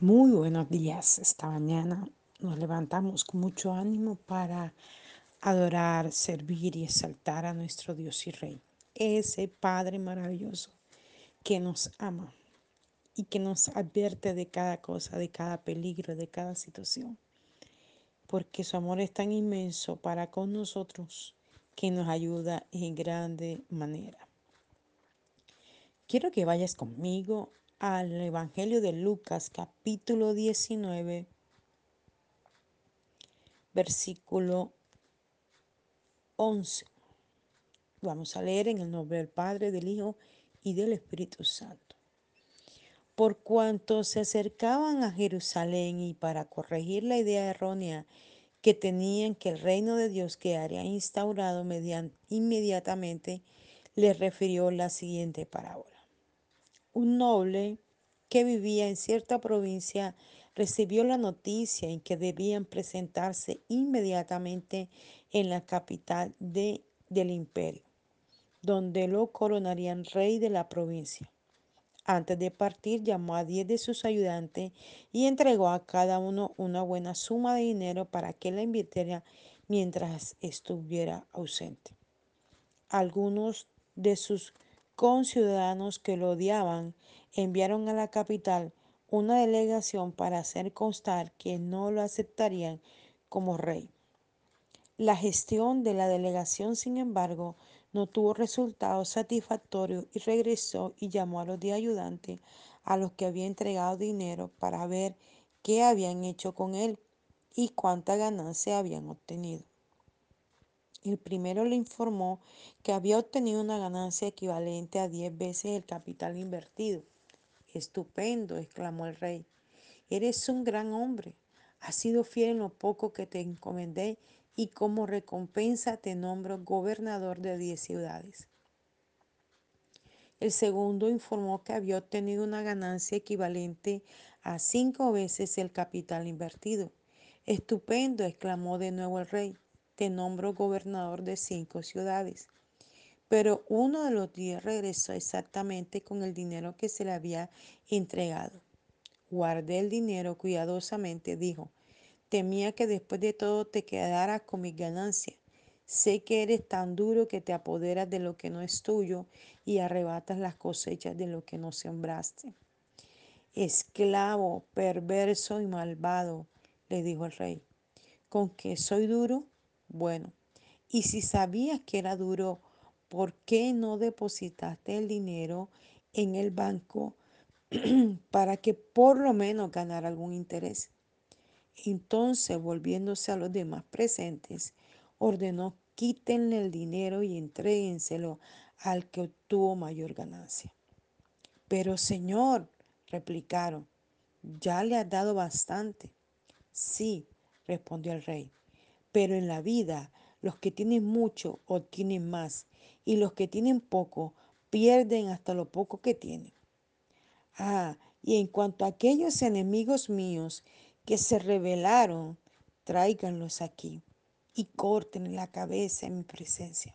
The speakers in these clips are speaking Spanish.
Muy buenos días. Esta mañana nos levantamos con mucho ánimo para adorar, servir y exaltar a nuestro Dios y Rey. Ese Padre maravilloso que nos ama y que nos advierte de cada cosa, de cada peligro, de cada situación. Porque su amor es tan inmenso para con nosotros que nos ayuda en grande manera. Quiero que vayas conmigo al Evangelio de Lucas capítulo 19, versículo 11. Vamos a leer en el nombre del Padre, del Hijo y del Espíritu Santo. Por cuanto se acercaban a Jerusalén y para corregir la idea errónea que tenían que el reino de Dios quedaría instaurado inmediatamente, les refirió la siguiente parábola. Un noble que vivía en cierta provincia recibió la noticia en que debían presentarse inmediatamente en la capital de, del imperio, donde lo coronarían rey de la provincia. Antes de partir llamó a diez de sus ayudantes y entregó a cada uno una buena suma de dinero para que la invirtiera mientras estuviera ausente. Algunos de sus conciudadanos que lo odiaban enviaron a la capital una delegación para hacer constar que no lo aceptarían como rey. La gestión de la delegación, sin embargo, no tuvo resultados satisfactorios y regresó y llamó a los de ayudantes a los que había entregado dinero para ver qué habían hecho con él y cuánta ganancia habían obtenido. El primero le informó que había obtenido una ganancia equivalente a 10 veces el capital invertido. Estupendo, exclamó el rey. Eres un gran hombre. Has sido fiel en lo poco que te encomendé y como recompensa te nombro gobernador de diez ciudades. El segundo informó que había obtenido una ganancia equivalente a cinco veces el capital invertido. Estupendo, exclamó de nuevo el rey. Te nombro gobernador de cinco ciudades. Pero uno de los diez regresó exactamente con el dinero que se le había entregado. Guardé el dinero cuidadosamente, dijo. Temía que después de todo te quedaras con mis ganancias. Sé que eres tan duro que te apoderas de lo que no es tuyo y arrebatas las cosechas de lo que no sembraste. Esclavo, perverso y malvado, le dijo el rey. ¿Con que soy duro? Bueno, y si sabías que era duro, ¿por qué no depositaste el dinero en el banco para que por lo menos ganara algún interés? Entonces, volviéndose a los demás presentes, ordenó quítenle el dinero y entréguenselo al que obtuvo mayor ganancia. Pero, Señor, replicaron, ya le has dado bastante. Sí, respondió el rey, pero en la vida los que tienen mucho obtienen más y los que tienen poco pierden hasta lo poco que tienen. Ah, y en cuanto a aquellos enemigos míos que se rebelaron, tráiganlos aquí y corten la cabeza en mi presencia.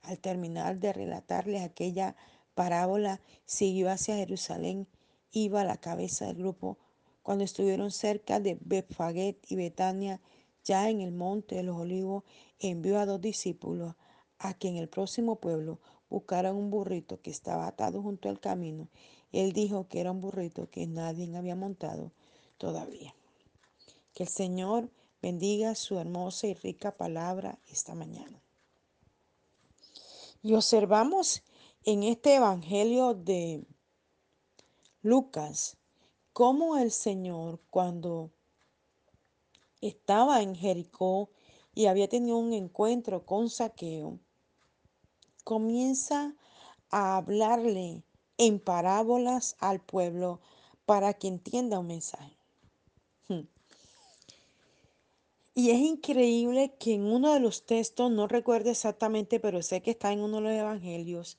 Al terminar de relatarles aquella parábola, siguió hacia Jerusalén, iba a la cabeza del grupo. Cuando estuvieron cerca de Betfaget y Betania, ya en el monte de los olivos, envió a dos discípulos a que en el próximo pueblo buscaran un burrito que estaba atado junto al camino. Él dijo que era un burrito que nadie había montado todavía. Que el Señor bendiga su hermosa y rica palabra esta mañana. Y observamos en este Evangelio de Lucas cómo el Señor cuando estaba en Jericó y había tenido un encuentro con Saqueo, comienza a hablarle en parábolas al pueblo para que entienda un mensaje. Hmm. Y es increíble que en uno de los textos, no recuerdo exactamente, pero sé que está en uno de los evangelios,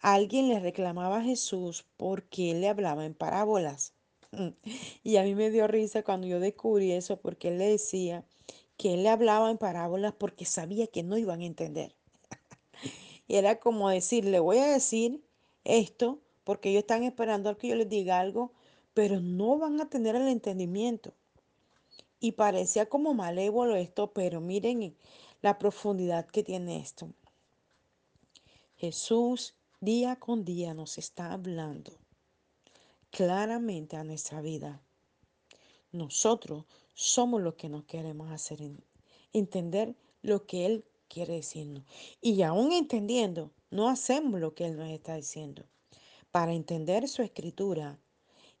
alguien le reclamaba a Jesús porque él le hablaba en parábolas. Y a mí me dio risa cuando yo descubrí eso porque él le decía que él le hablaba en parábolas porque sabía que no iban a entender. y era como decir, le voy a decir esto porque ellos están esperando a que yo les diga algo, pero no van a tener el entendimiento. Y parecía como malévolo esto, pero miren la profundidad que tiene esto. Jesús día con día nos está hablando claramente a nuestra vida. Nosotros somos los que nos queremos hacer entender lo que Él quiere decirnos. Y aún entendiendo, no hacemos lo que Él nos está diciendo. Para entender su escritura,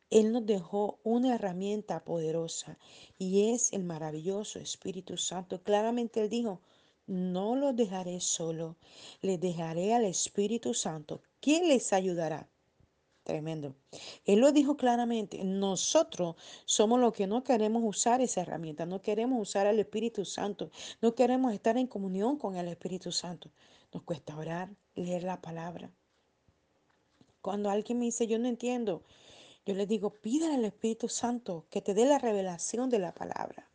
Él nos dejó una herramienta poderosa y es el maravilloso Espíritu Santo. Claramente Él dijo, no los dejaré solo, les dejaré al Espíritu Santo, ¿Quién les ayudará. Tremendo. Él lo dijo claramente. Nosotros somos los que no queremos usar esa herramienta, no queremos usar al Espíritu Santo, no queremos estar en comunión con el Espíritu Santo. Nos cuesta orar, leer la palabra. Cuando alguien me dice, yo no entiendo, yo le digo, pídale al Espíritu Santo que te dé la revelación de la palabra.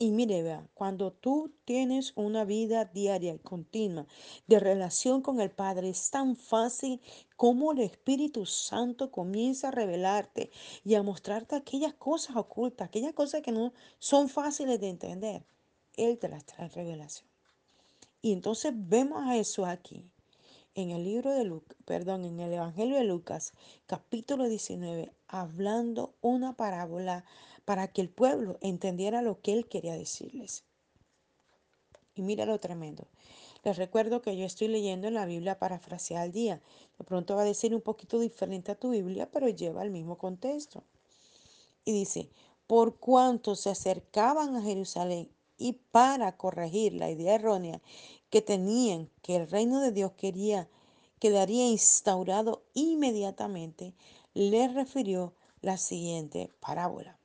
Y mire, vea, cuando tú tienes una vida diaria y continua de relación con el Padre, es tan fácil como el Espíritu Santo comienza a revelarte y a mostrarte aquellas cosas ocultas, aquellas cosas que no son fáciles de entender. Él te las trae revelación. Y entonces vemos a eso aquí, en el libro de perdón, en el Evangelio de Lucas, capítulo 19, hablando una parábola para que el pueblo entendiera lo que él quería decirles. Y mira lo tremendo. Les recuerdo que yo estoy leyendo en la Biblia parafraseada al día. De pronto va a decir un poquito diferente a tu Biblia, pero lleva el mismo contexto. Y dice, por cuanto se acercaban a Jerusalén y para corregir la idea errónea que tenían que el reino de Dios quería quedaría instaurado inmediatamente, les refirió la siguiente parábola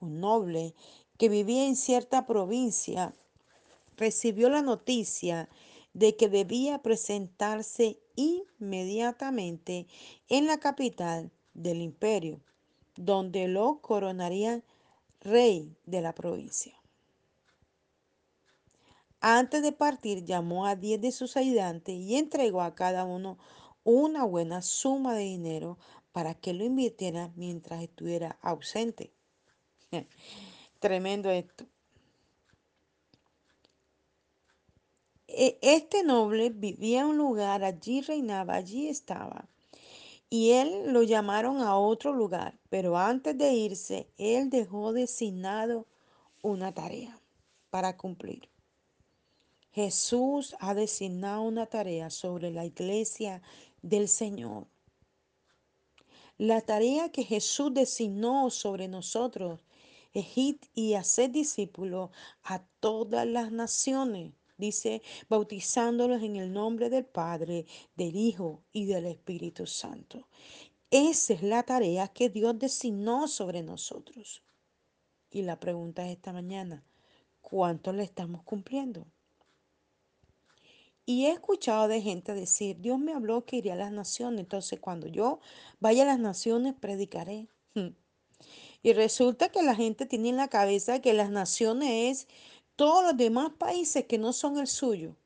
un noble que vivía en cierta provincia, recibió la noticia de que debía presentarse inmediatamente en la capital del imperio, donde lo coronarían rey de la provincia. Antes de partir llamó a diez de sus ayudantes y entregó a cada uno una buena suma de dinero para que lo invirtiera mientras estuviera ausente. Tremendo esto. E, este noble vivía en un lugar, allí reinaba, allí estaba. Y él lo llamaron a otro lugar, pero antes de irse, él dejó designado una tarea para cumplir. Jesús ha designado una tarea sobre la iglesia del Señor. La tarea que Jesús designó sobre nosotros y hacer discípulos a todas las naciones. Dice, bautizándolos en el nombre del Padre, del Hijo y del Espíritu Santo. Esa es la tarea que Dios designó sobre nosotros. Y la pregunta es esta mañana, ¿cuánto le estamos cumpliendo? Y he escuchado de gente decir, Dios me habló que iría a las naciones, entonces cuando yo vaya a las naciones predicaré. Y resulta que la gente tiene en la cabeza que las naciones es todos los demás países que no son el suyo.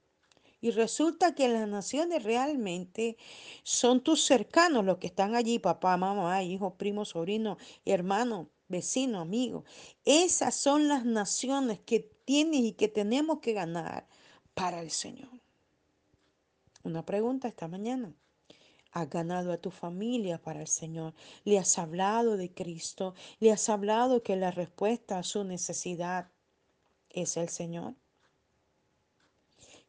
Y resulta que las naciones realmente son tus cercanos, los que están allí, papá, mamá, hijo, primo, sobrino, hermano, vecino, amigo. Esas son las naciones que tienes y que tenemos que ganar para el Señor. Una pregunta esta mañana has ganado a tu familia para el Señor. Le has hablado de Cristo. Le has hablado que la respuesta a su necesidad es el Señor.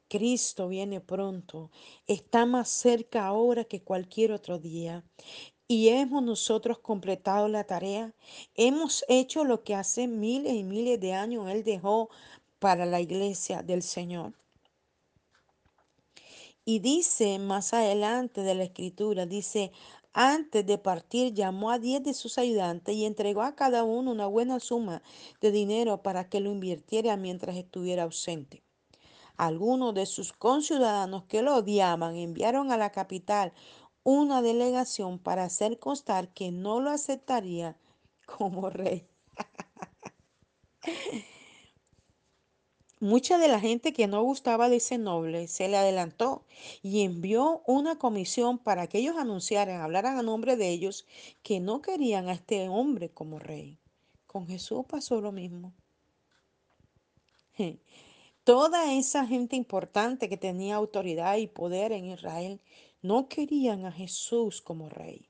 Cristo viene pronto. Está más cerca ahora que cualquier otro día. Y hemos nosotros completado la tarea. Hemos hecho lo que hace miles y miles de años Él dejó para la iglesia del Señor. Y dice más adelante de la escritura, dice, antes de partir llamó a diez de sus ayudantes y entregó a cada uno una buena suma de dinero para que lo invirtiera mientras estuviera ausente. Algunos de sus conciudadanos que lo odiaban enviaron a la capital una delegación para hacer constar que no lo aceptaría como rey. Mucha de la gente que no gustaba de ese noble se le adelantó y envió una comisión para que ellos anunciaran, hablaran a nombre de ellos, que no querían a este hombre como rey. Con Jesús pasó lo mismo. Toda esa gente importante que tenía autoridad y poder en Israel no querían a Jesús como rey.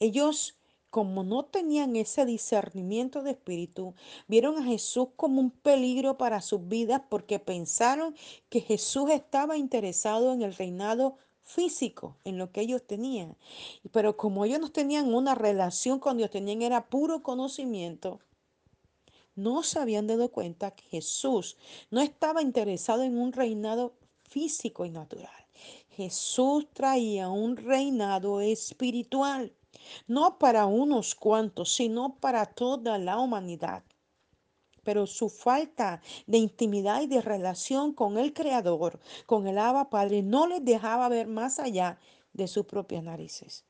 Ellos, como no tenían ese discernimiento de espíritu, vieron a Jesús como un peligro para sus vidas porque pensaron que Jesús estaba interesado en el reinado físico, en lo que ellos tenían. Pero como ellos no tenían una relación con Dios, tenían era puro conocimiento, no se habían dado cuenta que Jesús no estaba interesado en un reinado físico y natural. Jesús traía un reinado espiritual no para unos cuantos, sino para toda la humanidad. Pero su falta de intimidad y de relación con el Creador, con el Abba Padre, no les dejaba ver más allá de sus propias narices.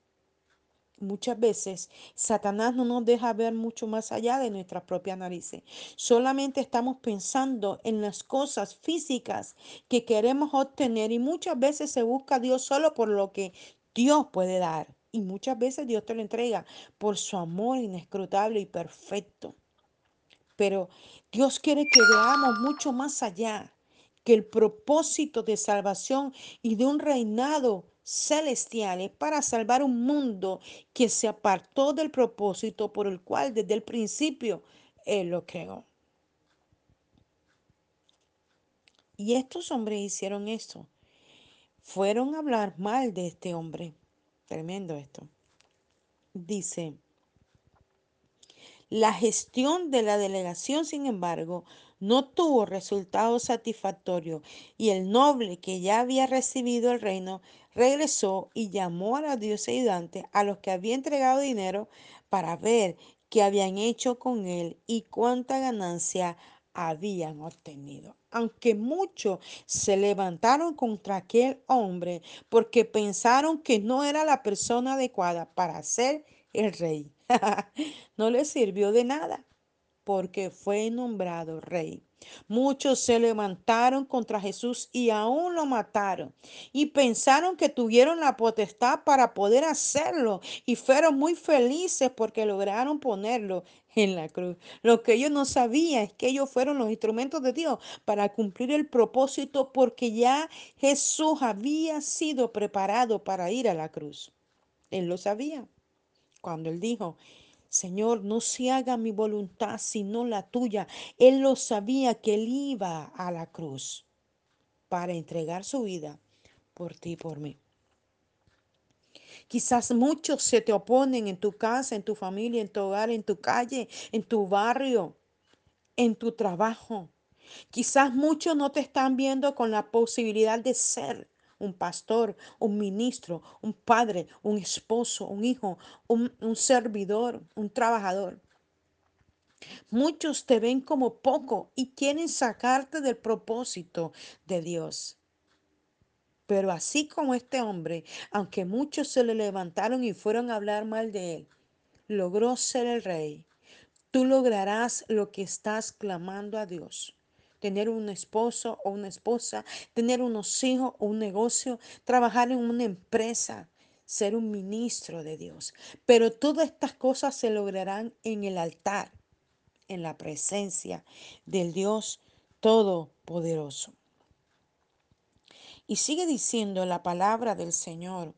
Muchas veces Satanás no nos deja ver mucho más allá de nuestras propias narices. Solamente estamos pensando en las cosas físicas que queremos obtener y muchas veces se busca a Dios solo por lo que Dios puede dar. Y muchas veces Dios te lo entrega por su amor inescrutable y perfecto. Pero Dios quiere que veamos mucho más allá, que el propósito de salvación y de un reinado celestial es para salvar un mundo que se apartó del propósito por el cual desde el principio Él lo creó. Y estos hombres hicieron esto. Fueron a hablar mal de este hombre. Tremendo esto. Dice, la gestión de la delegación, sin embargo, no tuvo resultado satisfactorio y el noble que ya había recibido el reino regresó y llamó a los dioses ayudantes a los que había entregado dinero para ver qué habían hecho con él y cuánta ganancia habían obtenido. Aunque muchos se levantaron contra aquel hombre porque pensaron que no era la persona adecuada para ser el rey. no le sirvió de nada porque fue nombrado rey. Muchos se levantaron contra Jesús y aún lo mataron. Y pensaron que tuvieron la potestad para poder hacerlo. Y fueron muy felices porque lograron ponerlo en la cruz. Lo que ellos no sabían es que ellos fueron los instrumentos de Dios para cumplir el propósito porque ya Jesús había sido preparado para ir a la cruz. Él lo sabía. Cuando él dijo, Señor, no se haga mi voluntad sino la tuya. Él lo sabía que él iba a la cruz para entregar su vida por ti y por mí. Quizás muchos se te oponen en tu casa, en tu familia, en tu hogar, en tu calle, en tu barrio, en tu trabajo. Quizás muchos no te están viendo con la posibilidad de ser un pastor, un ministro, un padre, un esposo, un hijo, un, un servidor, un trabajador. Muchos te ven como poco y quieren sacarte del propósito de Dios. Pero así como este hombre, aunque muchos se le levantaron y fueron a hablar mal de él, logró ser el rey, tú lograrás lo que estás clamando a Dios tener un esposo o una esposa, tener unos hijos o un negocio, trabajar en una empresa, ser un ministro de Dios. Pero todas estas cosas se lograrán en el altar, en la presencia del Dios Todopoderoso. Y sigue diciendo la palabra del Señor.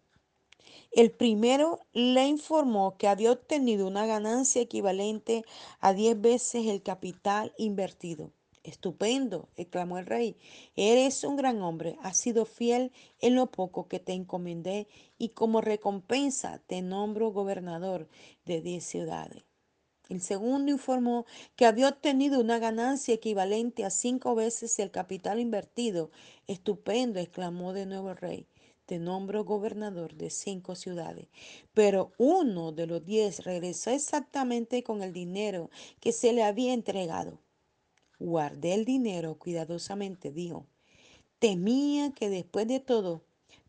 El primero le informó que había obtenido una ganancia equivalente a 10 veces el capital invertido. Estupendo, exclamó el rey. Eres un gran hombre, has sido fiel en lo poco que te encomendé y como recompensa te nombro gobernador de diez ciudades. El segundo informó que había obtenido una ganancia equivalente a cinco veces el capital invertido. Estupendo, exclamó de nuevo el rey. Te nombro gobernador de cinco ciudades. Pero uno de los diez regresó exactamente con el dinero que se le había entregado. Guardé el dinero cuidadosamente, dijo. Temía que después de todo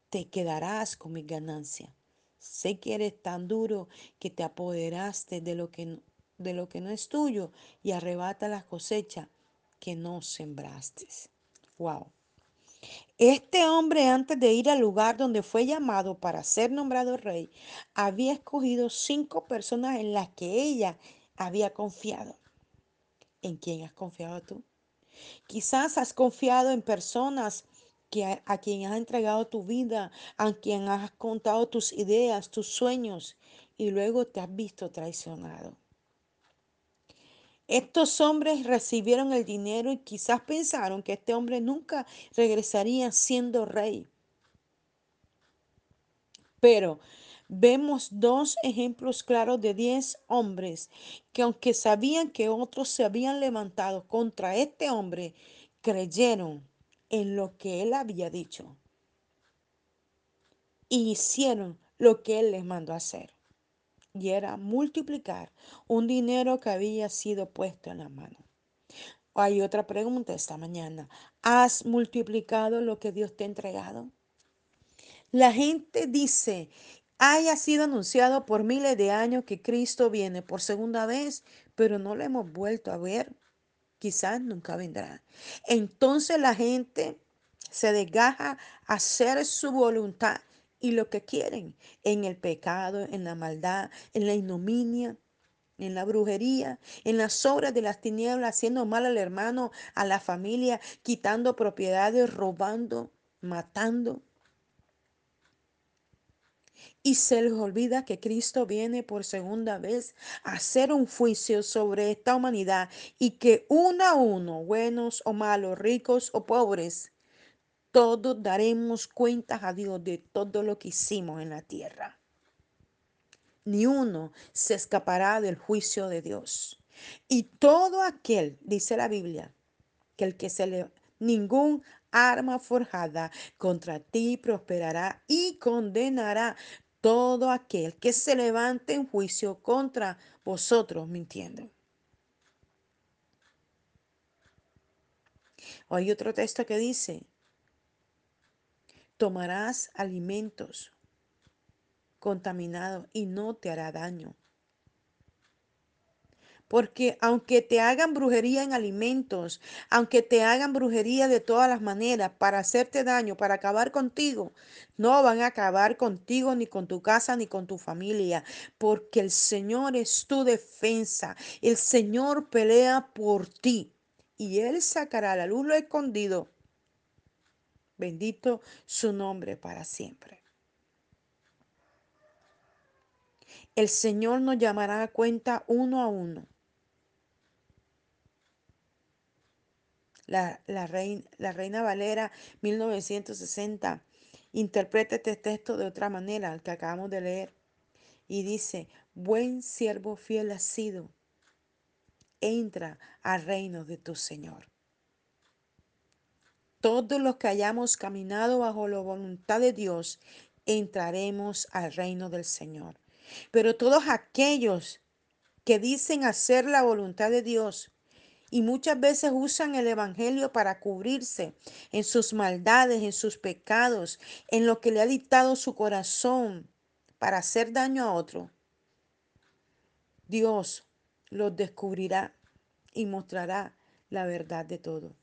te quedarás con mi ganancia. Sé que eres tan duro que te apoderaste de lo que, de lo que no es tuyo y arrebata la cosecha que no sembraste. Wow. Este hombre antes de ir al lugar donde fue llamado para ser nombrado rey, había escogido cinco personas en las que ella había confiado. ¿En quién has confiado tú? Quizás has confiado en personas que a, a quien has entregado tu vida, a quien has contado tus ideas, tus sueños, y luego te has visto traicionado. Estos hombres recibieron el dinero y quizás pensaron que este hombre nunca regresaría siendo rey. Pero vemos dos ejemplos claros de diez hombres que aunque sabían que otros se habían levantado contra este hombre, creyeron en lo que él había dicho y hicieron lo que él les mandó hacer y era multiplicar un dinero que había sido puesto en la mano. Hay otra pregunta esta mañana. ¿Has multiplicado lo que Dios te ha entregado? La gente dice, haya sido anunciado por miles de años que Cristo viene por segunda vez, pero no lo hemos vuelto a ver. Quizás nunca vendrá. Entonces la gente se desgaja a hacer su voluntad y lo que quieren en el pecado, en la maldad, en la ignominia, en la brujería, en las obras de las tinieblas, haciendo mal al hermano, a la familia, quitando propiedades, robando, matando. Y se les olvida que Cristo viene por segunda vez a hacer un juicio sobre esta humanidad y que uno a uno, buenos o malos, ricos o pobres, todos daremos cuentas a Dios de todo lo que hicimos en la tierra. Ni uno se escapará del juicio de Dios. Y todo aquel, dice la Biblia, que el que se le ningún arma forjada contra ti prosperará y condenará todo aquel que se levante en juicio contra vosotros mintiendo. Hay otro texto que dice, tomarás alimentos contaminados y no te hará daño. Porque aunque te hagan brujería en alimentos, aunque te hagan brujería de todas las maneras para hacerte daño, para acabar contigo, no van a acabar contigo ni con tu casa ni con tu familia, porque el Señor es tu defensa. El Señor pelea por ti y Él sacará a la luz lo escondido Bendito su nombre para siempre. El Señor nos llamará a cuenta uno a uno. La, la, reina, la Reina Valera 1960 interpreta este texto de otra manera, al que acabamos de leer, y dice, buen siervo fiel ha sido, entra al reino de tu Señor todos los que hayamos caminado bajo la voluntad de Dios, entraremos al reino del Señor. Pero todos aquellos que dicen hacer la voluntad de Dios y muchas veces usan el Evangelio para cubrirse en sus maldades, en sus pecados, en lo que le ha dictado su corazón para hacer daño a otro, Dios los descubrirá y mostrará la verdad de todo.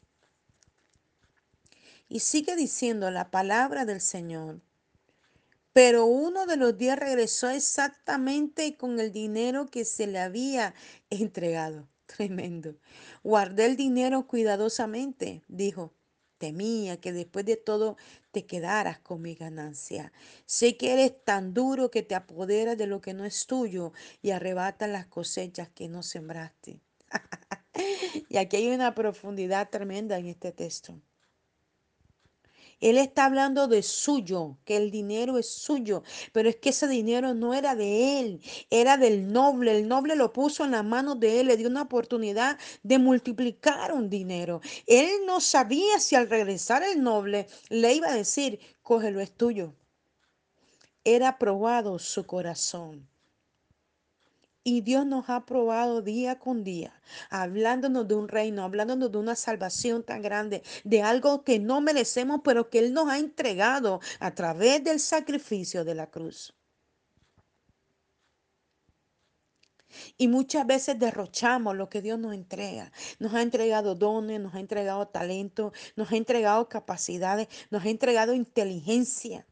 Y sigue diciendo la palabra del Señor. Pero uno de los días regresó exactamente con el dinero que se le había entregado. Tremendo. Guardé el dinero cuidadosamente, dijo. Temía que después de todo te quedaras con mi ganancia. Sé que eres tan duro que te apoderas de lo que no es tuyo y arrebatas las cosechas que no sembraste. y aquí hay una profundidad tremenda en este texto. Él está hablando de suyo, que el dinero es suyo, pero es que ese dinero no era de él, era del noble. El noble lo puso en las manos de él, le dio una oportunidad de multiplicar un dinero. Él no sabía si al regresar el noble le iba a decir, cógelo, es tuyo. Era probado su corazón. Y Dios nos ha probado día con día, hablándonos de un reino, hablándonos de una salvación tan grande, de algo que no merecemos, pero que Él nos ha entregado a través del sacrificio de la cruz. Y muchas veces derrochamos lo que Dios nos entrega. Nos ha entregado dones, nos ha entregado talento, nos ha entregado capacidades, nos ha entregado inteligencia.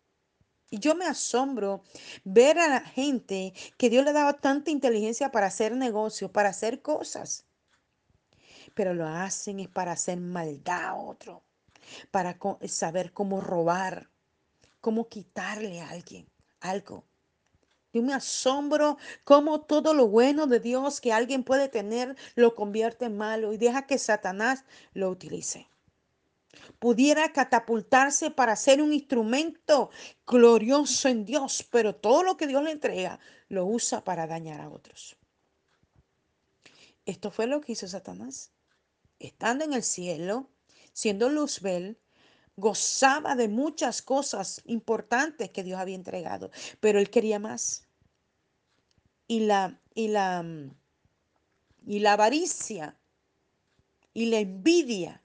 Y yo me asombro ver a la gente que Dios le dado tanta inteligencia para hacer negocios, para hacer cosas. Pero lo hacen es para hacer maldad a otro, para saber cómo robar, cómo quitarle a alguien algo. Yo me asombro cómo todo lo bueno de Dios que alguien puede tener lo convierte en malo y deja que Satanás lo utilice. Pudiera catapultarse para ser un instrumento glorioso en Dios, pero todo lo que Dios le entrega lo usa para dañar a otros. Esto fue lo que hizo Satanás. Estando en el cielo, siendo Luzbel, gozaba de muchas cosas importantes que Dios había entregado, pero él quería más y la, y la, y la avaricia y la envidia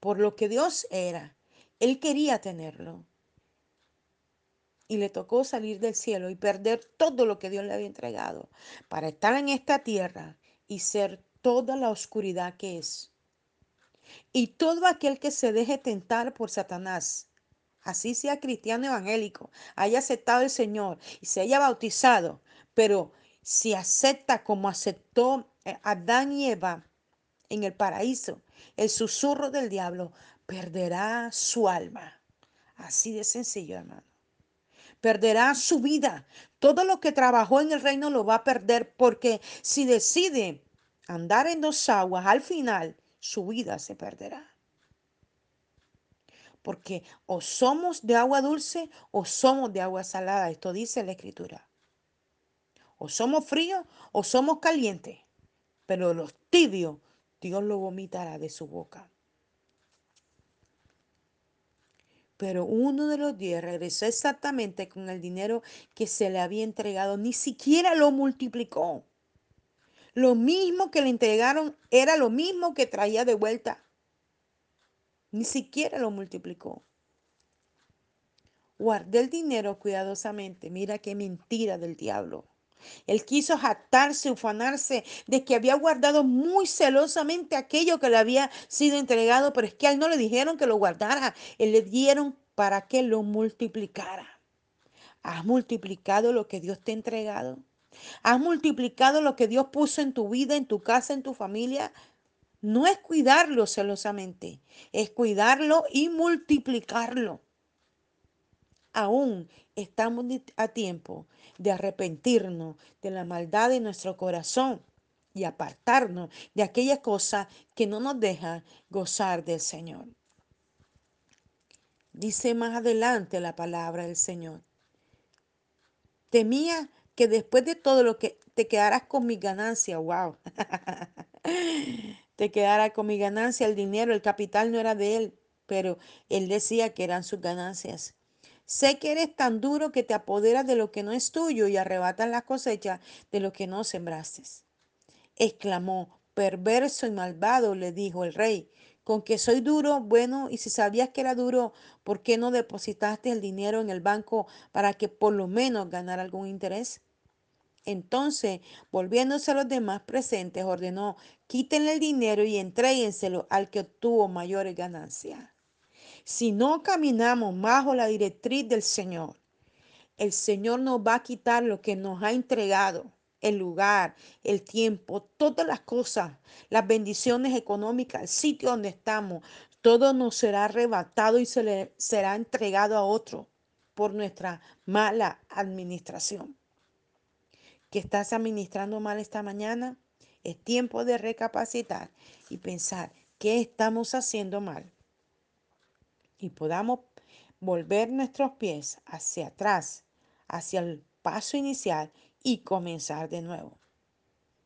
por lo que Dios era. Él quería tenerlo. Y le tocó salir del cielo y perder todo lo que Dios le había entregado para estar en esta tierra y ser toda la oscuridad que es. Y todo aquel que se deje tentar por Satanás, así sea cristiano evangélico, haya aceptado el Señor y se haya bautizado, pero si acepta como aceptó eh, Adán y Eva en el paraíso, el susurro del diablo, perderá su alma. Así de sencillo, hermano. Perderá su vida. Todo lo que trabajó en el reino lo va a perder porque si decide andar en dos aguas, al final su vida se perderá. Porque o somos de agua dulce o somos de agua salada. Esto dice la escritura. O somos fríos o somos calientes. Pero los tibios, Dios lo vomitará de su boca. Pero uno de los diez regresó exactamente con el dinero que se le había entregado. Ni siquiera lo multiplicó. Lo mismo que le entregaron era lo mismo que traía de vuelta. Ni siquiera lo multiplicó. Guardé el dinero cuidadosamente. Mira qué mentira del diablo. Él quiso jactarse, ufanarse de que había guardado muy celosamente aquello que le había sido entregado, pero es que a él no le dijeron que lo guardara, él le dieron para que lo multiplicara. ¿Has multiplicado lo que Dios te ha entregado? ¿Has multiplicado lo que Dios puso en tu vida, en tu casa, en tu familia? No es cuidarlo celosamente, es cuidarlo y multiplicarlo. Aún estamos a tiempo de arrepentirnos de la maldad de nuestro corazón y apartarnos de aquellas cosas que no nos dejan gozar del Señor. Dice más adelante la palabra del Señor. Temía que después de todo lo que te quedaras con mi ganancia, wow. te quedara con mi ganancia, el dinero, el capital no era de él, pero él decía que eran sus ganancias. Sé que eres tan duro que te apoderas de lo que no es tuyo y arrebatas la cosecha de lo que no sembraste. Exclamó, perverso y malvado, le dijo el rey, con que soy duro, bueno, y si sabías que era duro, ¿por qué no depositaste el dinero en el banco para que por lo menos ganara algún interés? Entonces, volviéndose a los demás presentes, ordenó, quítenle el dinero y entréguenselo al que obtuvo mayores ganancias. Si no caminamos bajo la directriz del Señor, el Señor nos va a quitar lo que nos ha entregado, el lugar, el tiempo, todas las cosas, las bendiciones económicas, el sitio donde estamos, todo nos será arrebatado y se le será entregado a otro por nuestra mala administración. ¿Que estás administrando mal esta mañana? Es tiempo de recapacitar y pensar qué estamos haciendo mal y podamos volver nuestros pies hacia atrás, hacia el paso inicial y comenzar de nuevo.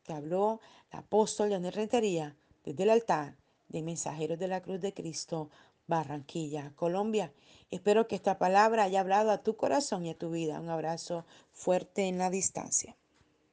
Te habló el apóstol Leonel Rentería desde el altar de Mensajeros de la Cruz de Cristo, Barranquilla, Colombia. Espero que esta palabra haya hablado a tu corazón y a tu vida. Un abrazo fuerte en la distancia.